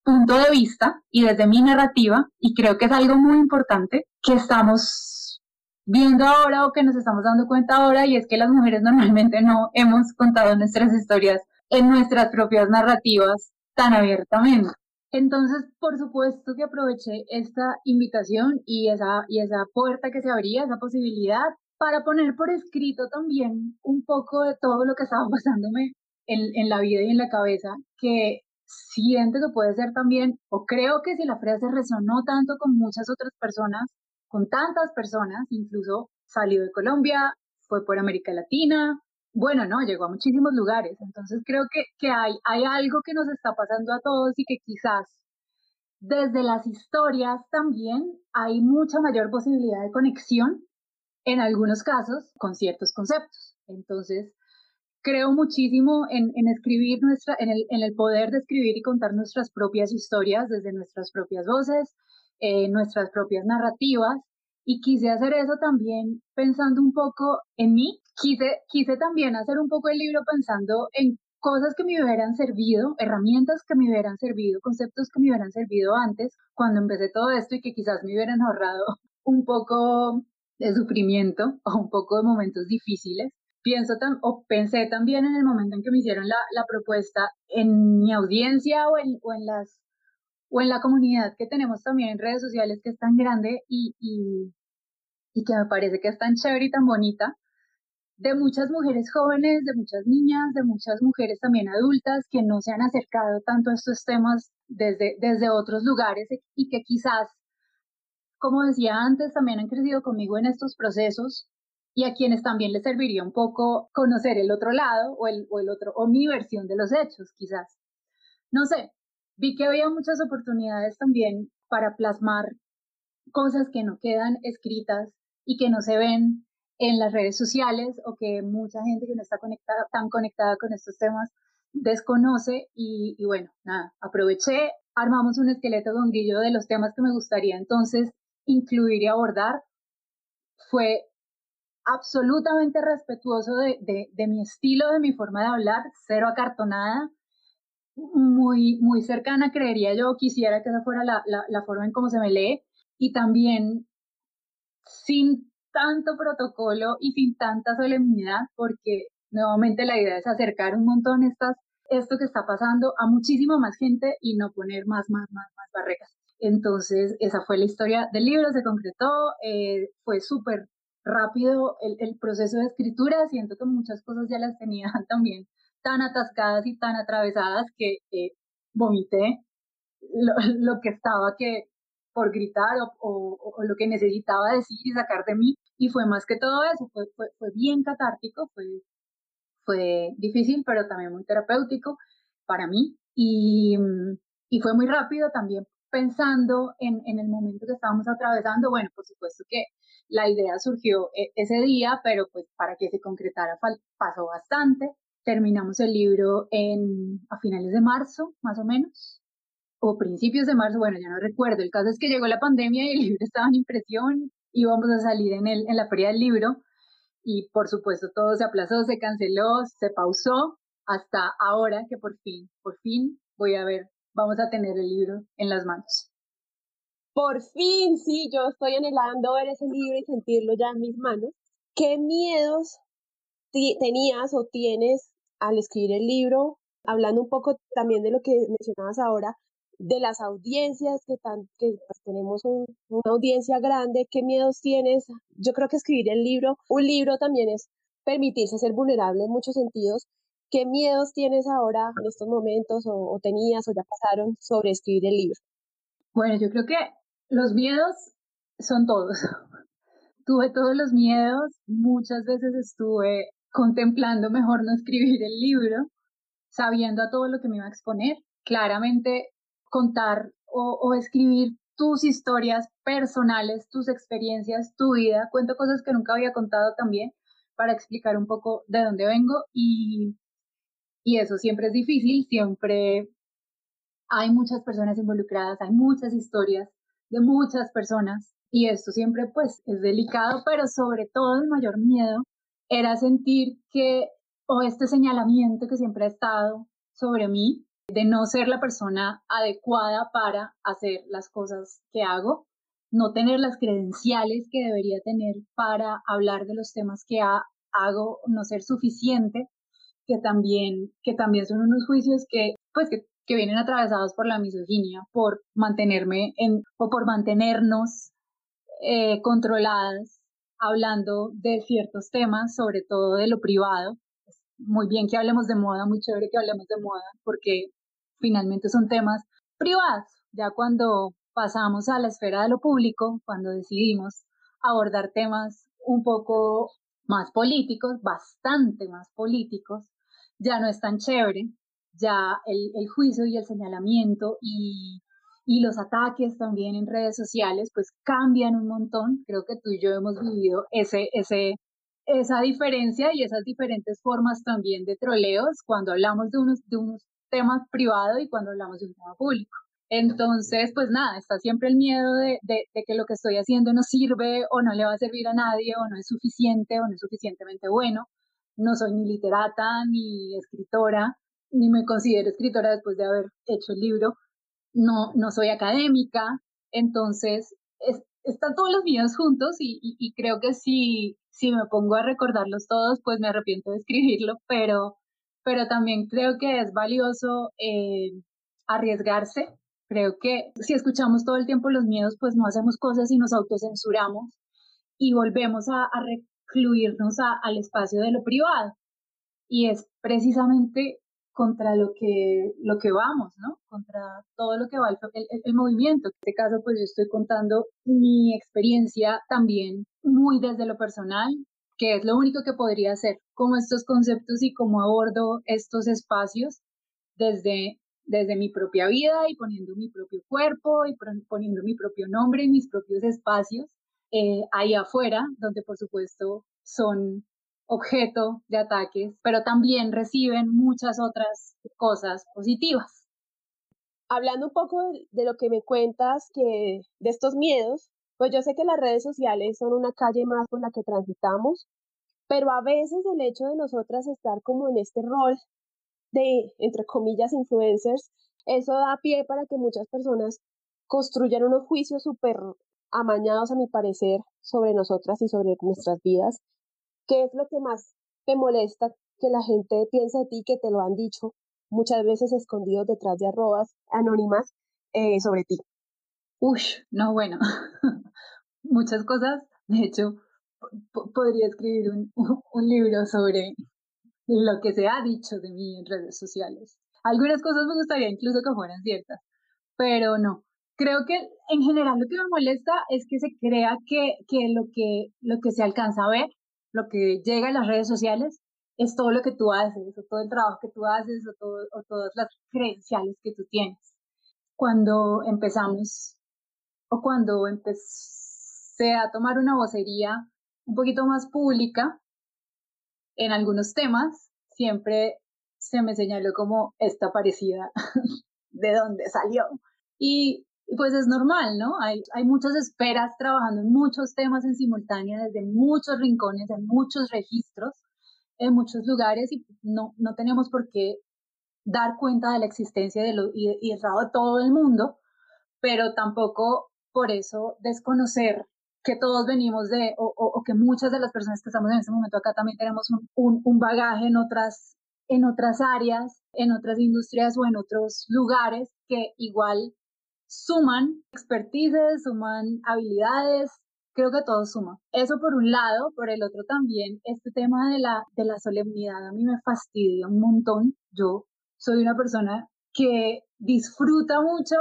E: punto de vista y desde mi narrativa, y creo que es algo muy importante que estamos viendo ahora o que nos estamos dando cuenta ahora, y es que las mujeres normalmente no hemos contado nuestras historias en nuestras propias narrativas tan abiertamente. Entonces, por supuesto que aproveché esta invitación y esa, y esa puerta que se abría, esa posibilidad, para poner por escrito también un poco de todo lo que estaba <laughs> pasándome en, en la vida y en la cabeza, que siento que puede ser también, o creo que si la frase resonó tanto con muchas otras personas, con tantas personas, incluso salió de Colombia, fue por América Latina, bueno, no, llegó a muchísimos lugares. Entonces creo que, que hay, hay algo que nos está pasando a todos y que quizás desde las historias también hay mucha mayor posibilidad de conexión en algunos casos con ciertos conceptos. Entonces, creo muchísimo en, escribir nuestra, en el, en el, poder de escribir y contar nuestras propias historias desde nuestras propias voces, eh, nuestras propias narrativas. Y quise hacer eso también pensando un poco en mí. Quise, quise también hacer un poco el libro pensando en cosas que me hubieran servido, herramientas que me hubieran servido, conceptos que me hubieran servido antes cuando empecé todo esto y que quizás me hubieran ahorrado <laughs> un poco de sufrimiento o un poco de momentos difíciles pienso o pensé también en el momento en que me hicieron la, la propuesta en mi audiencia o en, o en, las o en la comunidad que tenemos también en redes sociales que es tan grande y, y, y que me parece que es tan chévere y tan bonita, de muchas mujeres jóvenes, de muchas niñas, de muchas mujeres también adultas que no se han acercado tanto a estos temas desde, desde otros lugares y que quizás, como decía antes, también han crecido conmigo en estos procesos y a quienes también les serviría un poco conocer el otro lado o el, o el otro, o mi versión de los hechos, quizás. No sé, vi que había muchas oportunidades también para plasmar cosas que no quedan escritas y que no se ven en las redes sociales o que mucha gente que no está conectada, tan conectada con estos temas desconoce y, y bueno, nada, aproveché, armamos un esqueleto con grillo de los temas que me gustaría entonces incluir y abordar. Fue absolutamente respetuoso de, de, mi estilo, de mi forma de hablar, cero acartonada, muy, muy cercana, creería yo, quisiera que esa fuera la, la, forma en cómo se me lee, y también sin tanto protocolo y sin tanta solemnidad, porque nuevamente la idea es acercar un montón estas, esto que está pasando a muchísima más gente y no poner más, más, más, más barreras. Entonces, esa fue la historia del libro, se concretó, eh, fue súper rápido el, proceso de escritura, siento que muchas cosas ya las tenía <laughs> también tan atascadas y tan atravesadas que vomité lo, que estaba que por gritar o, lo que necesitaba decir y sacar de mí. Y fue más que todo eso, fue, fue, fue bien catártico, fue, fue difícil, pero también muy terapéutico para mí. Y, y fue muy rápido también pensando en, en el momento que estábamos atravesando. Bueno, por supuesto que la idea surgió e, ese día, pero pues para que se concretara pasó bastante. Terminamos el libro en, a finales de marzo, más o menos, o principios de marzo, bueno, ya no recuerdo. El caso es que llegó la pandemia y el libro estaba en impresión, íbamos a salir en, el, en la feria del libro y por supuesto todo se aplazó, se canceló, se pausó hasta ahora que por fin, por fin voy a ver, vamos a tener el libro en las manos.
D: Por fin, sí, yo estoy anhelando ver ese libro y sentirlo ya en mis manos. ¿Qué miedos tenías o tienes al escribir el libro? Hablando un poco también de lo que mencionabas ahora, de las audiencias, que, tan, que pues, tenemos un, una audiencia grande, ¿qué miedos tienes? Yo creo que escribir el libro, un libro también es permitirse ser vulnerable en muchos sentidos ¿Qué miedos tienes ahora en estos momentos o, tenías o ya pasaron sobre escribir el libro?
E: Bueno, yo creo que los miedos son todos. <laughs> Tuve todos los miedos, muchas veces estuve contemplando mejor no escribir el libro, sabiendo a todo lo que me iba a exponer. Claramente contar o, o escribir tus historias personales, tus experiencias, tu vida. Cuento cosas que nunca había contado también para explicar un poco de dónde vengo y, y eso siempre es difícil, siempre hay muchas personas involucradas, hay muchas historias de muchas personas y esto siempre pues es delicado, pero sobre todo el mayor miedo era sentir que, o este señalamiento que siempre ha estado sobre mí, de no ser la persona adecuada para hacer las cosas que hago, no tener las credenciales que debería tener para hablar de los temas que hago, no ser suficiente, que también, que también son unos juicios que, pues, que, que vienen atravesados por la misoginia, por mantenerme en, o por mantenernos eh, controladas hablando de ciertos temas, sobre todo de lo privado. Muy bien que hablemos de moda, muy chévere que hablemos de moda, porque finalmente son temas privados. Ya cuando pasamos a la esfera de lo público, cuando decidimos abordar temas un poco más políticos, bastante más políticos, ya no es tan chévere, ya el, juicio y el señalamiento y, y, los ataques también en redes sociales pues cambian un montón. Creo que tú y yo hemos vivido ese, ese, esa diferencia y esas diferentes formas también de troleos cuando hablamos de unos, de unos tema privado y cuando hablamos de un tema público. Entonces, pues nada, está siempre el miedo de, de, que lo que estoy haciendo no sirve o no le va a servir a nadie o no es suficiente o no es suficientemente bueno. No soy ni literata ni escritora, ni me considero escritora después de haber hecho el libro. No, no soy académica. Entonces, están todos los miedos juntos y, y, y creo que si, si me pongo a recordarlos todos, pues me arrepiento de escribirlo, pero pero también creo que es valioso eh, arriesgarse. Creo que si escuchamos todo el tiempo los miedos, pues no hacemos cosas y nos autocensuramos y volvemos a, recluirnos al espacio de lo privado. Y es precisamente contra lo que, lo que vamos, ¿no? Contra todo lo que va el, el, movimiento. En este caso, pues yo estoy contando mi experiencia también muy desde lo personal, que es lo único que podría hacer, como estos conceptos y cómo abordo estos espacios desde, desde mi propia vida y poniendo mi propio cuerpo y poniendo mi propio nombre y mis propios espacios eh, ahí afuera, donde por supuesto son objeto de ataques, pero también reciben muchas otras cosas positivas.
D: Hablando un poco de, de lo que me cuentas, que de estos miedos, pues yo sé que las redes sociales son una calle más por la que transitamos, pero a veces el hecho de nosotras estar como en este rol de, entre comillas, influencers, eso da pie para que muchas personas construyan unos juicios súper amañados, a mi parecer, sobre nosotras y sobre nuestras vidas. ¿Qué es lo que más te molesta que la gente piense de ti, que te lo han dicho muchas veces escondidos detrás de arrobas anónimas eh, sobre ti?
E: Uy, no, bueno, <laughs> muchas cosas. De hecho, podría escribir un <laughs> libro sobre lo que se ha dicho de mí en redes sociales. Algunas cosas me gustaría incluso que fueran ciertas, pero no. Creo que en general lo que me molesta es que se crea que, que, lo, que lo que se alcanza a ver, lo que llega a las redes sociales, es todo lo que tú haces, o todo el trabajo que tú haces, o, todo, o todas las credenciales que tú tienes. Cuando empezamos o cuando empecé a tomar una vocería un poquito más pública en algunos temas, siempre se me señaló como esta parecida <laughs> de dónde salió. Y, pues es normal, ¿no? Hay, hay muchas esperas trabajando en muchos temas en simultánea desde muchos rincones, en muchos registros, en muchos lugares y no, no tenemos por qué dar cuenta de la existencia de lo, y, y el trabajo de todo el mundo, pero tampoco por eso desconocer que todos venimos de, o, que muchas de las personas que estamos en este momento acá también tenemos un, un, bagaje en otras, en otras áreas, en otras industrias o en otros lugares que igual suman expertices, suman habilidades creo que todo suma. Eso por un lado, por el otro también, este tema de la, de la solemnidad a mí me fastidia un montón. Yo soy una persona que disfruta mucho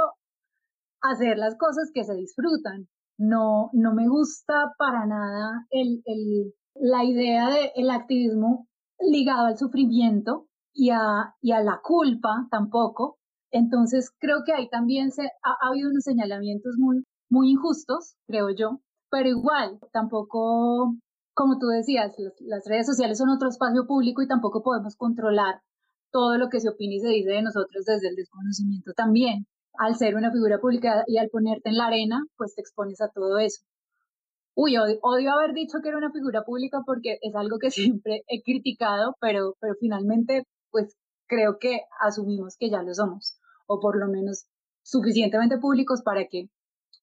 E: hacer las cosas que se disfrutan. No, no me gusta para nada el, el, la idea del activismo ligado al sufrimiento y a, y a la culpa tampoco. Entonces creo que ahí también se, ha, ha habido unos señalamientos muy, muy injustos, creo yo, pero igual, tampoco, como tú decías, las, redes sociales son otro espacio público y tampoco podemos controlar todo lo que se opina y se dice de nosotros desde el desconocimiento también. Al ser una figura pública y al ponerte en la arena, pues te expones a todo eso. Uy, odio, haber dicho que era una figura pública porque es algo que <laughs> siempre he criticado, pero, pero finalmente, pues creo que asumimos que ya lo somos, o por lo menos suficientemente públicos para que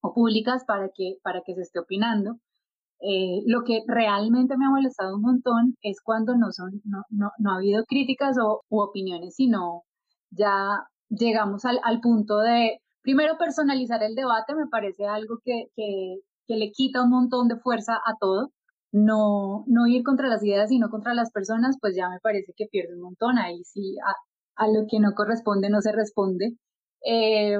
E: o públicas para que, para que se esté opinando. Eh, lo que realmente me ha molestado un montón es cuando no, son, no, no, no ha habido críticas o u opiniones, sino ya llegamos al, al, punto de, primero, personalizar el debate, me parece algo que, que, que, le quita un montón de fuerza a todo. No, no ir contra las ideas, sino contra las personas, pues ya me parece que pierde un montón. Ahí sí, a, a lo que no corresponde, no se responde. Eh,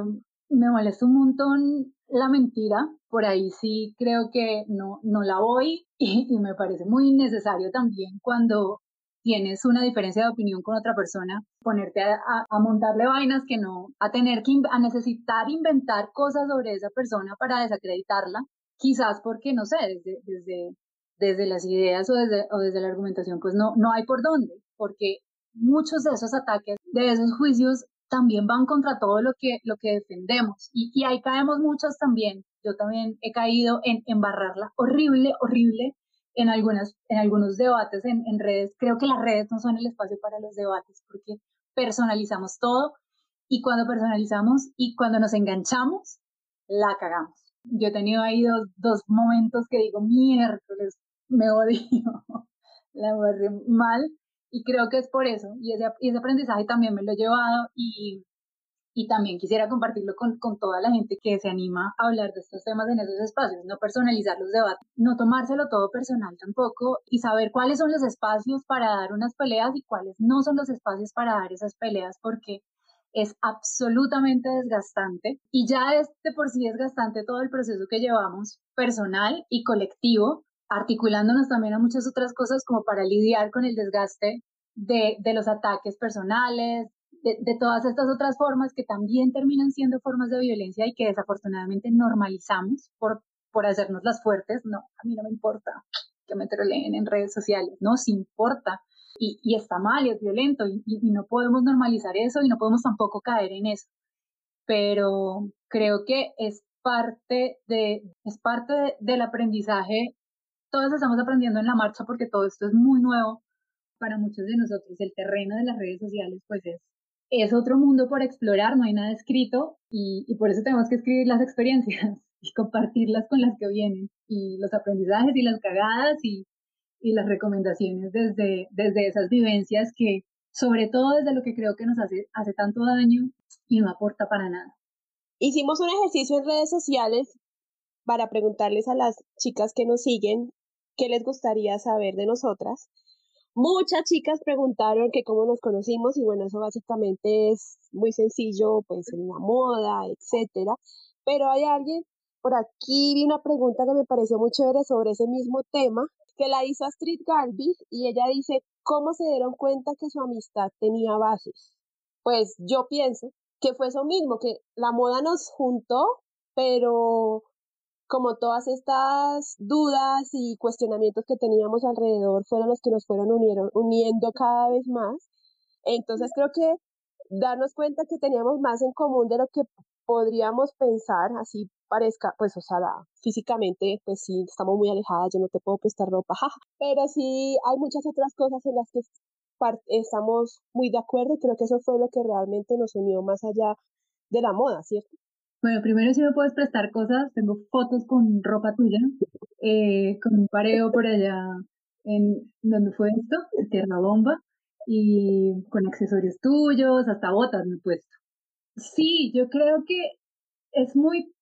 E: me molesta un montón la mentira, por ahí sí creo que no, no la voy <laughs> y, me parece muy necesario también cuando tienes una diferencia de opinión con otra persona, ponerte a, a, montarle vainas que no, a tener que, a necesitar inventar cosas sobre esa persona para desacreditarla, quizás porque, no sé, desde, desde, desde las ideas o desde, o desde la argumentación, pues no, no hay por dónde, porque muchos de esos ataques, de esos juicios, también van contra todo lo que, lo que defendemos. Y, y ahí caemos muchos también. Yo también he caído en embarrarla horrible, horrible en, algunas, en algunos debates en, en redes. Creo que las redes no son el espacio para los debates porque personalizamos todo y cuando personalizamos y cuando nos enganchamos, la cagamos. Yo he tenido ahí dos, dos momentos que digo, miércoles, me odio, <laughs> la borré mal, y creo que es por eso, y ese, y ese aprendizaje también me lo he llevado y, y también quisiera compartirlo con, con, toda la gente que se anima a hablar de estos temas en esos espacios, no personalizar los debates, no tomárselo todo personal tampoco y saber cuáles son los espacios para dar unas peleas y cuáles no son los espacios para dar esas peleas porque es absolutamente desgastante y ya es de por sí desgastante todo el proceso que llevamos personal y colectivo articulándonos también a muchas otras cosas como para lidiar con el desgaste de, de los ataques personales, de, de, todas estas otras formas que también terminan siendo formas de violencia y que desafortunadamente normalizamos por, por hacernos las fuertes. No, a mí no me importa que me troleen en redes sociales, no, sí importa. Y, y está mal y es violento y, y, no podemos normalizar eso y no podemos tampoco caer en eso. Pero creo que es parte, de, es parte de, del aprendizaje todos estamos aprendiendo en la marcha porque todo esto es muy nuevo para muchos de nosotros. El terreno de las redes sociales pues es, es otro mundo por explorar, no hay nada escrito y, por eso tenemos que escribir las experiencias <laughs> y compartirlas con las que vienen y los aprendizajes y las cagadas y, y las recomendaciones desde, desde esas vivencias que sobre todo desde lo que creo que nos hace, hace tanto daño y no aporta para nada.
D: Hicimos un ejercicio en redes sociales para preguntarles a las chicas que nos siguen qué les gustaría saber de nosotras. Muchas chicas preguntaron que cómo nos conocimos y bueno, eso básicamente es muy sencillo, pues en la moda, etcétera. Pero hay alguien, por aquí vi una pregunta que me pareció muy chévere sobre ese mismo tema, que la hizo Astrid Galbi y ella dice, ¿cómo se dieron cuenta que su amistad tenía bases? Pues yo pienso que fue eso mismo, que la moda nos juntó, pero como todas estas dudas y cuestionamientos que teníamos alrededor fueron los que nos fueron unieron, uniendo cada vez más. Entonces creo que darnos cuenta que teníamos más en común de lo que podríamos pensar, así parezca, pues, o sea, físicamente, pues sí, estamos muy alejadas, yo no te puedo prestar ropa, <laughs> pero sí hay muchas otras cosas en las que estamos muy de acuerdo y creo que eso fue lo que realmente nos unió más allá de la moda, ¿cierto?
E: Bueno, primero si me puedes prestar cosas, tengo fotos con ropa tuya, eh, con un pareo por allá en donde fue esto, Tierra Bomba, y con accesorios tuyos, hasta botas me he puesto. Sí, yo creo que es muy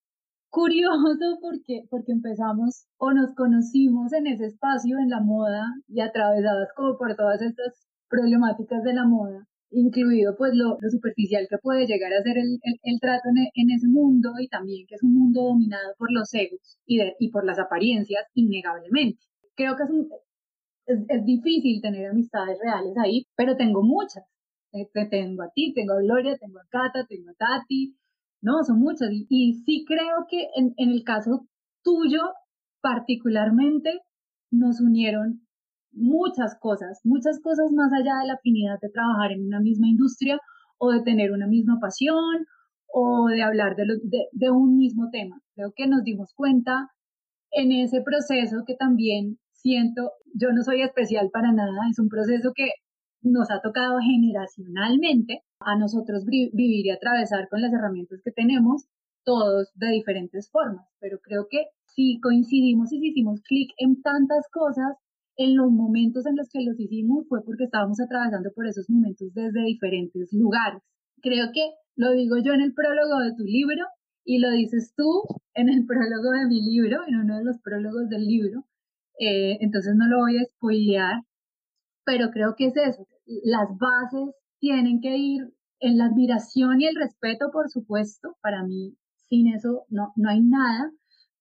E: curioso porque, porque empezamos o nos conocimos en ese espacio en la moda y atravesadas como por todas estas problemáticas de la moda, incluido pues lo, superficial que puede llegar a ser el, el, trato en, ese mundo y también que es un mundo dominado por los egos y, y por las apariencias innegablemente. Creo que es, un, es, es, difícil tener amistades reales ahí, pero tengo muchas. Eh, te, tengo a ti, tengo a Gloria, tengo a Cata, tengo a Tati, no, son muchas. Y, y sí creo que en, en el caso tuyo particularmente nos unieron muchas cosas, muchas cosas más allá de la afinidad de trabajar en una misma industria o de tener una misma pasión o de hablar de, un mismo tema. Creo que nos dimos cuenta en ese proceso que también siento, yo no soy especial para nada, es un proceso que nos ha tocado generacionalmente a nosotros vivir y atravesar con las herramientas que tenemos, todos de diferentes formas, pero creo que si coincidimos y si hicimos clic en tantas cosas, en los momentos en los que los hicimos fue porque estábamos atravesando por esos momentos desde diferentes lugares. Creo que lo digo yo en el prólogo de tu libro y lo dices tú en el <laughs> prólogo de mi libro, en uno de los prólogos del libro. Eh, entonces no lo voy a spoilear, pero creo que es eso. Las bases tienen que ir en la admiración y el respeto, por supuesto. Para mí, sin eso no, no hay nada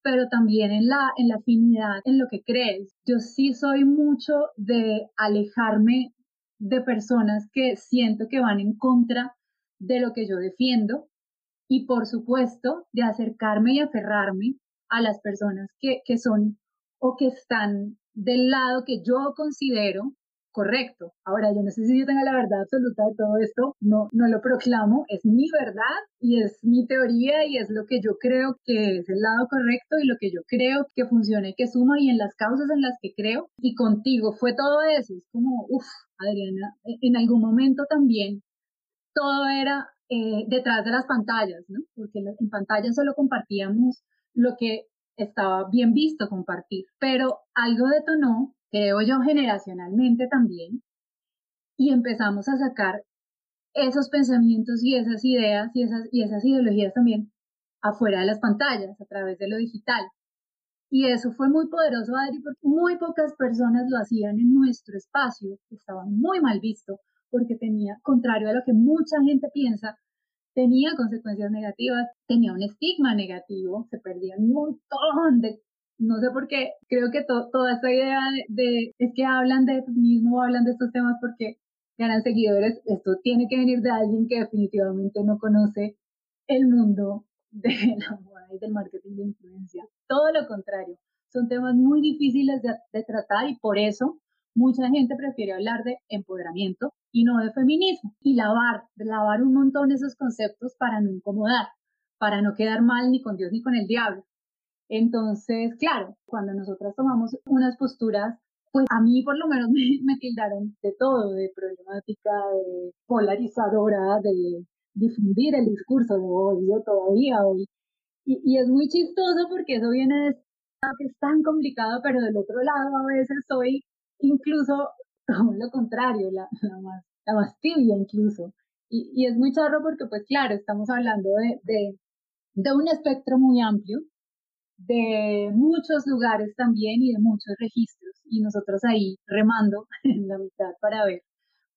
E: pero también en la, en la afinidad, en lo que crees. Yo sí soy mucho de alejarme de personas que siento que van en contra de lo que yo defiendo y por supuesto de acercarme y aferrarme a las personas que, que son o que están del lado que yo considero correcto. Ahora, yo no sé si yo tenga la verdad absoluta de todo esto, no, no lo proclamo, es mi verdad y es mi teoría y es lo que yo creo que es el lado correcto y lo que yo creo que funciona y que suma y en las causas en las que creo. Y contigo fue todo eso, es como, uff, Adriana, en algún momento también todo era eh, detrás de las pantallas, ¿no? Porque en pantalla solo compartíamos lo que estaba bien visto compartir, pero algo detonó creo yo generacionalmente también, y empezamos a sacar esos pensamientos y esas ideas y esas, y esas ideologías también afuera de las pantallas, a través de lo digital. Y eso fue muy poderoso, Adri, porque muy pocas personas lo hacían en nuestro espacio, estaba muy mal visto, porque tenía, contrario a lo que mucha gente piensa, tenía consecuencias negativas, tenía un estigma negativo, se perdían un montón de no sé por qué, creo que toda esta idea de, es que hablan de feminismo, hablan de estos temas porque ganan seguidores, esto tiene que venir de alguien que definitivamente no conoce el mundo de <laughs> la moda y del marketing de influencia. Todo lo contrario, son temas muy difíciles de, de tratar y por eso mucha gente prefiere hablar de empoderamiento y no de feminismo y lavar, lavar un montón esos conceptos para no incomodar, para no quedar mal ni con Dios ni con el diablo. Entonces, claro, cuando nosotras tomamos unas posturas, pues a mí por lo menos <laughs> me, tildaron de todo, de problemática, de polarizadora, de difundir el discurso de odio todavía hoy. Y, y es muy chistoso porque eso viene de que es tan complicado, pero del otro lado a veces soy incluso todo lo contrario, la, la, más, la más tibia incluso. Y, y, es muy charro porque, pues claro, estamos hablando de, de, de un espectro muy amplio de muchos lugares también y de muchos registros y nosotros ahí remando <laughs> en la mitad para ver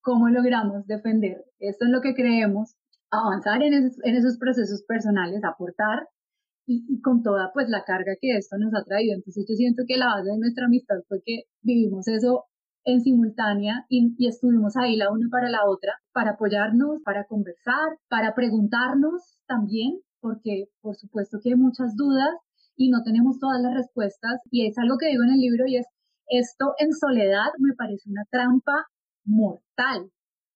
E: cómo logramos defender esto es lo que creemos, avanzar en esos, en esos procesos personales, aportar y, con toda pues la carga que esto nos ha traído. Entonces yo siento que la base de nuestra amistad fue que vivimos eso en simultánea y, y, estuvimos ahí la una para la otra, para apoyarnos, para conversar, para preguntarnos también, porque por supuesto que hay muchas dudas y no tenemos todas las respuestas. Y es algo que digo en el libro y es, esto en soledad me parece una trampa mortal.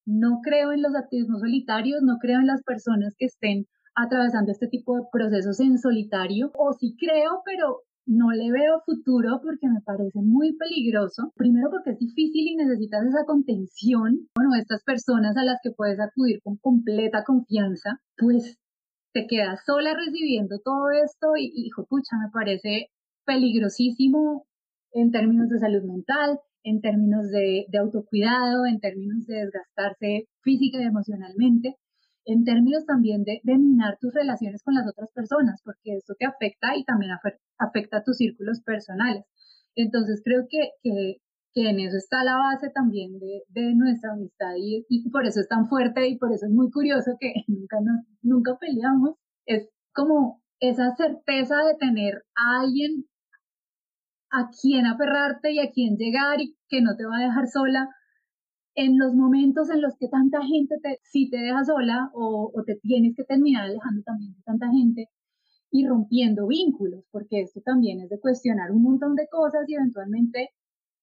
E: No creo en los activismos solitarios, no creo en las personas que estén atravesando este tipo de procesos en solitario, o sí creo, pero no le veo futuro porque me parece muy peligroso. Primero porque es difícil y necesitas esa contención. Bueno, estas personas a las que puedes acudir con completa confianza, pues te quedas sola recibiendo todo esto y, hijo, pucha, me parece peligrosísimo en términos de salud mental, en términos de, autocuidado, en términos de desgastarse física y emocionalmente. en términos también de, de minar tus relaciones con las otras personas, porque esto te afecta y también afecta a tus círculos personales. Entonces creo que, que en eso está la base también de, de nuestra amistad y, por eso es tan fuerte y por eso es muy curioso que <laughs> nunca, nos, nunca peleamos. Es como esa certeza de tener a alguien a quien aferrarte y a quien llegar y que no te va a dejar sola en los momentos en los que tanta gente te, si te deja sola o, o te tienes que terminar alejando también de tanta gente y rompiendo vínculos, porque esto también es de cuestionar un montón de cosas y eventualmente,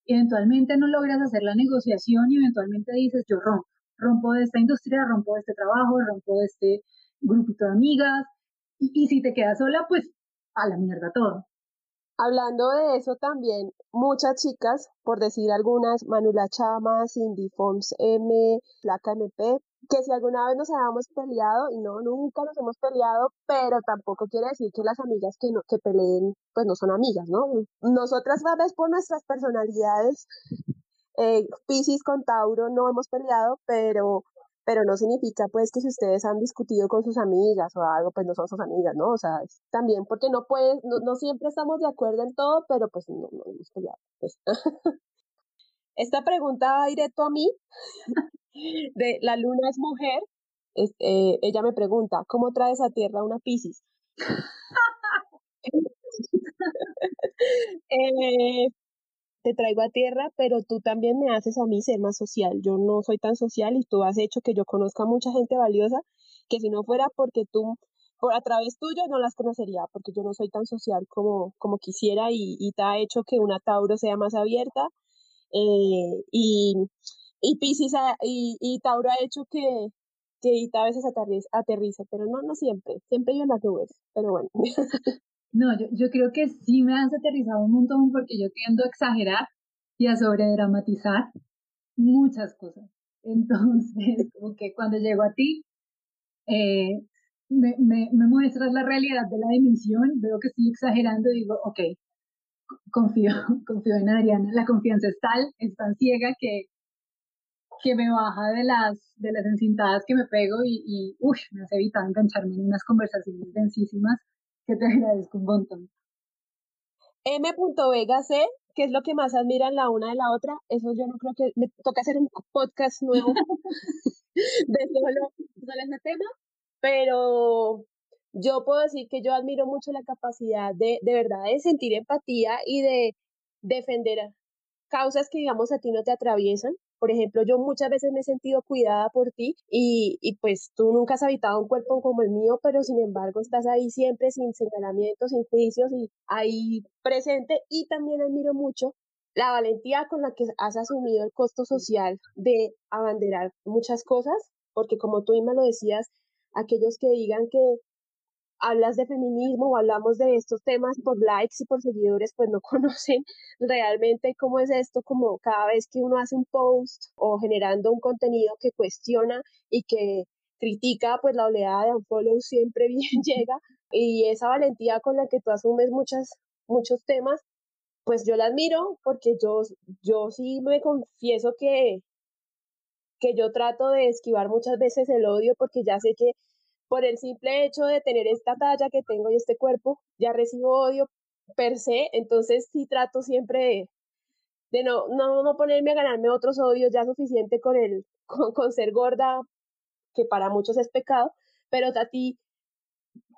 E: eventualmente no logras hacer la negociación y eventualmente dices, yo rompo, rompo de esta industria, rompo de este trabajo, rompo de este grupito de amigas, y, y si te quedas sola, pues a la mierda todo.
D: Hablando de eso también, muchas chicas, por decir algunas, Manula Chama, Cindy Fons M, Flaca MP, que si alguna vez nos habíamos peleado, y no, nunca nos hemos peleado, pero tampoco quiere decir que las amigas que, no, que peleen, pues no son amigas, ¿no? Nosotras, a veces por nuestras personalidades, eh, Pisces con Tauro no hemos peleado, pero pero no significa pues que si ustedes han discutido con sus amigas o algo, pues no son sus amigas, ¿no? O sea, también porque no pueden, no, siempre estamos de acuerdo en todo, pero pues no, no hemos peleado. Pues. <laughs> Esta pregunta va directo a mí, <laughs> de la luna es mujer, eh, ella me pregunta, ¿cómo traes a tierra una Piscis? <laughs> eh, te traigo a tierra, pero tú también me haces a mí ser más social. Yo no soy tan social y tú has hecho que yo conozca a mucha gente valiosa que si no fuera porque tú, por a través tuyo, no las conocería, porque yo no soy tan social como, como quisiera y, te ha hecho que una Tauro sea más abierta eh, y, y Pisces y, y, Tauro ha hecho que, que Ita a veces aterrice, aterrice, pero no, no siempre, siempre yo en las nubes, pero bueno. <laughs>
E: No, yo, yo creo que sí me has aterrizado un montón porque yo tiendo a exagerar y a sobredramatizar muchas cosas. <laughs> Entonces, como que cuando llego a ti, eh, me, me, me, muestras la realidad de la dimensión, veo que estoy exagerando y digo, ok, confío, <laughs> confío en Adriana, la confianza es tal, es tan ciega que, que me baja de las, de las encintadas que me pego y, y uff, me hace evitar engancharme en unas conversaciones densísimas que te <laughs> agradezco un montón.
D: M.Vega C, ¿qué es lo que más admiran la una de la otra? Eso yo no creo que me toca hacer un podcast nuevo <laughs> de solo, solo ese tema, pero yo puedo decir que yo admiro mucho la capacidad de, de verdad, de sentir empatía y de defender causas que, digamos, a ti no te atraviesan por ejemplo, yo muchas veces me he sentido cuidada por ti y, y pues tú nunca has habitado un cuerpo como el mío, pero sin embargo estás ahí siempre sin señalamientos, sin juicios y ahí presente. Y también admiro mucho la valentía con la que has asumido el costo social de abanderar muchas cosas, porque como tú misma lo decías, aquellos que digan que hablas de feminismo o hablamos de estos temas por likes y por seguidores, pues no <laughs> conocen realmente cómo es esto, como cada vez que uno hace un post o generando un contenido que cuestiona y que critica, pues la oleada de unfollow siempre <laughs> bien llega. Y esa valentía con la que tú asumes muchas, muchos temas, pues yo la admiro porque yo, yo sí me confieso que, que yo trato de esquivar muchas veces el odio porque ya sé que por el simple hecho de tener esta talla que tengo y este cuerpo, ya recibo odio per se, entonces sí trato siempre de, no, no, no ponerme a ganarme otros odios, ya suficiente con, el, <laughs> con, ser gorda, que para muchos es pecado, pero a ti,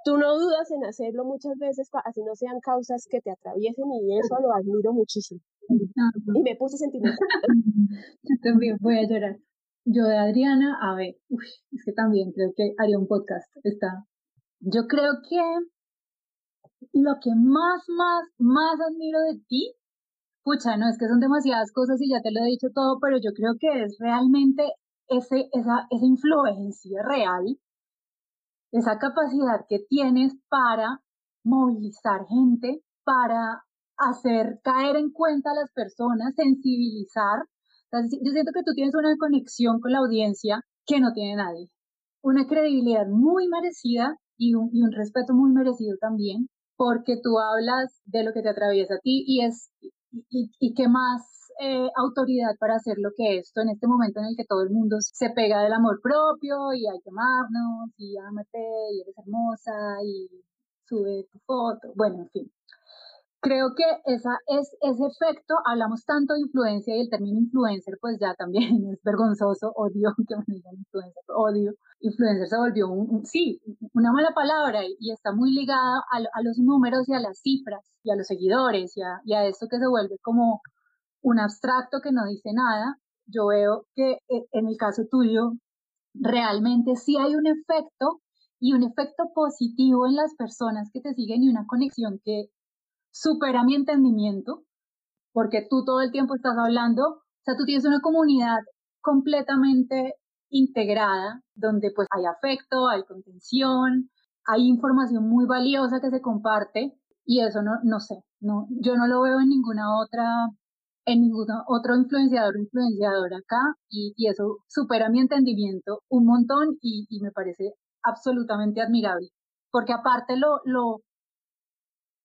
D: tú no dudas en hacerlo muchas veces, así no sean causas que te atraviesen y eso lo admiro muchísimo. Y me puse sentimental. <laughs>
E: Yo también voy a llorar. Yo de Adriana, a ver, es que también creo que haría un podcast. Está. Yo creo que lo que más, más, más admiro de ti, pucha, no es que son demasiadas cosas y ya te lo he dicho todo, pero yo creo que es realmente ese, esa, esa influencia real, esa capacidad que tienes para movilizar gente, para hacer caer en cuenta a las personas, sensibilizar yo siento que tú tienes una conexión con la audiencia que no tiene nadie. Una credibilidad muy merecida y un, y respeto muy merecido también, porque tú hablas de lo que te atraviesa a ti y es, y, y, qué más eh, autoridad para hacer lo que esto en este momento en el que todo el mundo se pega del amor propio y hay que amarnos y amate y eres hermosa y sube tu foto, bueno, en fin. Creo que esa es ese efecto, hablamos tanto de influencia y el término influencer pues ya también <laughs> es vergonzoso, odio <laughs> que me digan influencer, odio. Influencer se volvió un, sí, una mala palabra y, está muy ligada a, los números y a las cifras y a los seguidores y a, y a esto que se vuelve como un abstracto que no dice nada. Yo veo que eh, en el caso tuyo realmente sí hay un efecto y un efecto positivo en las personas que te siguen y una conexión que supera mi entendimiento, porque tú todo el tiempo estás hablando, o sea, tú tienes una comunidad completamente integrada, donde pues hay afecto, hay contención, hay información muy valiosa que se comparte y eso no, no sé, no, yo no lo veo en ninguna otra, en ningún otro influenciador o influenciadora acá y, eso supera mi entendimiento un montón y, y me parece absolutamente admirable, porque aparte lo, lo,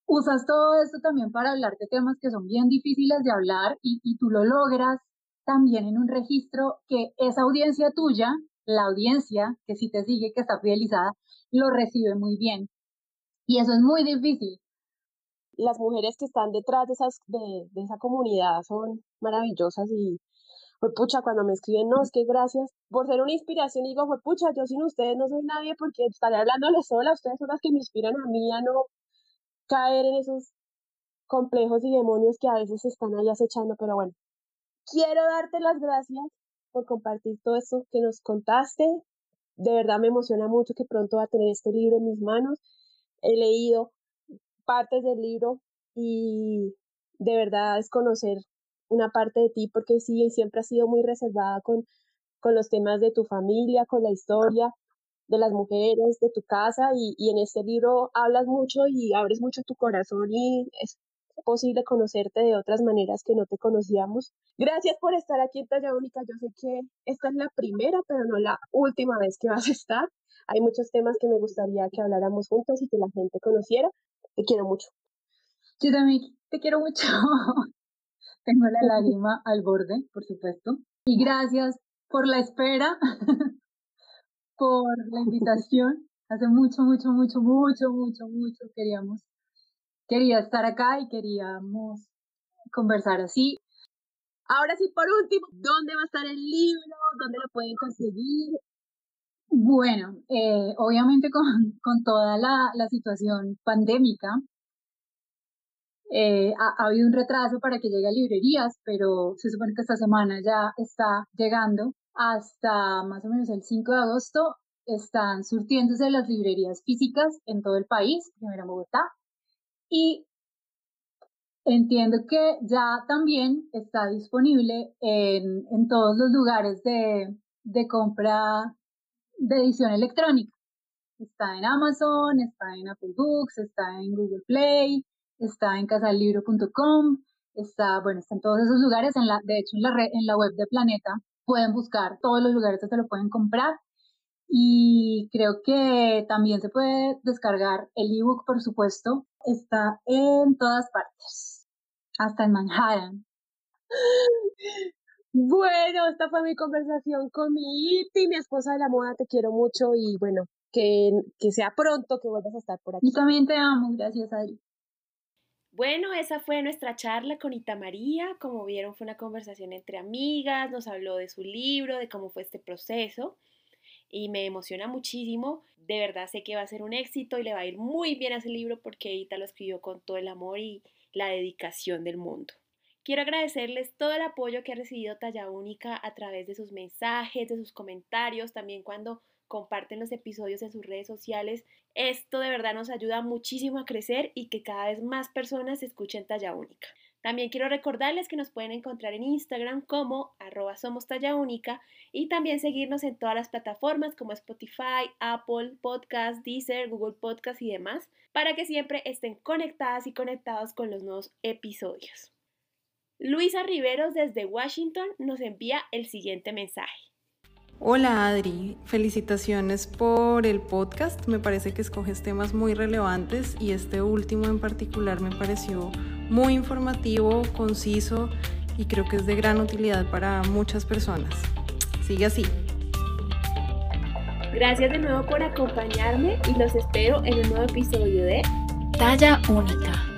E: usas todo esto también para hablar de temas que son bien difíciles de hablar y, tú lo logras también en un registro que esa audiencia tuya, la audiencia que si te sigue, que está fidelizada, lo recibe muy bien. Y eso es muy difícil.
D: Las mujeres que están detrás de, esa comunidad son maravillosas y fue pucha cuando me escriben, no, es que gracias por ser una inspiración digo, fue pucha, yo sin ustedes no soy nadie porque estaré hablándoles sola, ustedes son las que me inspiran a mí a no caer en esos complejos y demonios que a veces están ahí acechando, pero bueno, quiero darte las gracias por compartir todo esto que nos contaste. De verdad me emociona mucho que pronto va a tener este libro en mis manos. He leído partes del libro y de verdad es conocer una parte de ti porque sí, siempre has sido muy reservada con, con los temas de tu familia, con la historia, de las mujeres, de tu casa y, y en este libro hablas mucho y abres mucho tu corazón y es posible conocerte de otras maneras que no te conocíamos. Gracias por estar aquí en Talla Única. Yo sé que esta es la primera, pero no la última vez que vas a estar. Hay muchos temas que me gustaría que habláramos juntos y que la gente conociera. Te quiero mucho.
E: Yo también te quiero mucho. <laughs> Tengo la <laughs> lágrima al borde, por supuesto. Y gracias por la espera. <laughs> por la invitación. Hace mucho, mucho, mucho, mucho, mucho, mucho queríamos, quería estar acá y queríamos conversar así.
D: Ahora sí, por último, ¿dónde va a estar el libro? ¿Dónde lo pueden conseguir?
E: Bueno, eh, obviamente con, con toda la, la situación pandémica, eh, ha, ha, habido un retraso para que llegue a librerías, pero se supone que esta semana ya está llegando hasta más o menos el 5 de agosto están surtiéndose las librerías físicas en todo el país, primero en Bogotá, y entiendo que ya también está disponible en, en todos los lugares de, de compra de edición electrónica. Está en Amazon, está en Apple Books, está en Google Play, está en casalibro.com, está, bueno, está en todos esos lugares, en la, de hecho en la, red, en la web de Planeta pueden buscar todos los lugares donde lo pueden comprar. Y creo que también se puede descargar el ebook, por supuesto. Está en todas partes, hasta en Manhattan. <laughs>
D: Bueno, esta fue mi conversación con mi Iti, mi esposa de la moda. Te quiero mucho y bueno, que, que sea pronto que vuelvas a estar por aquí.
E: Yo también te amo, gracias Adri.
A: Bueno, esa fue nuestra charla con Ita María. Como vieron, fue una conversación entre amigas, nos habló de su libro, de cómo fue este proceso y me emociona muchísimo. De verdad sé que va a ser un éxito y le va a ir muy bien a ese libro porque Ita lo escribió con todo el amor y la dedicación del mundo. Quiero agradecerles todo el apoyo que ha recibido Talla Única a través de sus mensajes, de sus comentarios, también cuando comparten los episodios en sus redes sociales. Esto de verdad nos ayuda muchísimo a crecer y que cada vez más personas escuchen Talla Única. También quiero recordarles que nos pueden encontrar en Instagram como arroba somos y también seguirnos en todas las plataformas como Spotify, Apple Podcast, Deezer, Google Podcast y demás para que siempre estén conectadas y conectados con los nuevos episodios. Luisa Riveros desde Washington nos envía el siguiente mensaje.
F: Hola Adri, felicitaciones por el podcast, me parece que escoges temas muy relevantes y este último en particular me pareció muy informativo, conciso y creo que es de gran utilidad para muchas personas. Sigue así.
D: Gracias de nuevo por acompañarme y los espero en un nuevo episodio de
A: Talla única.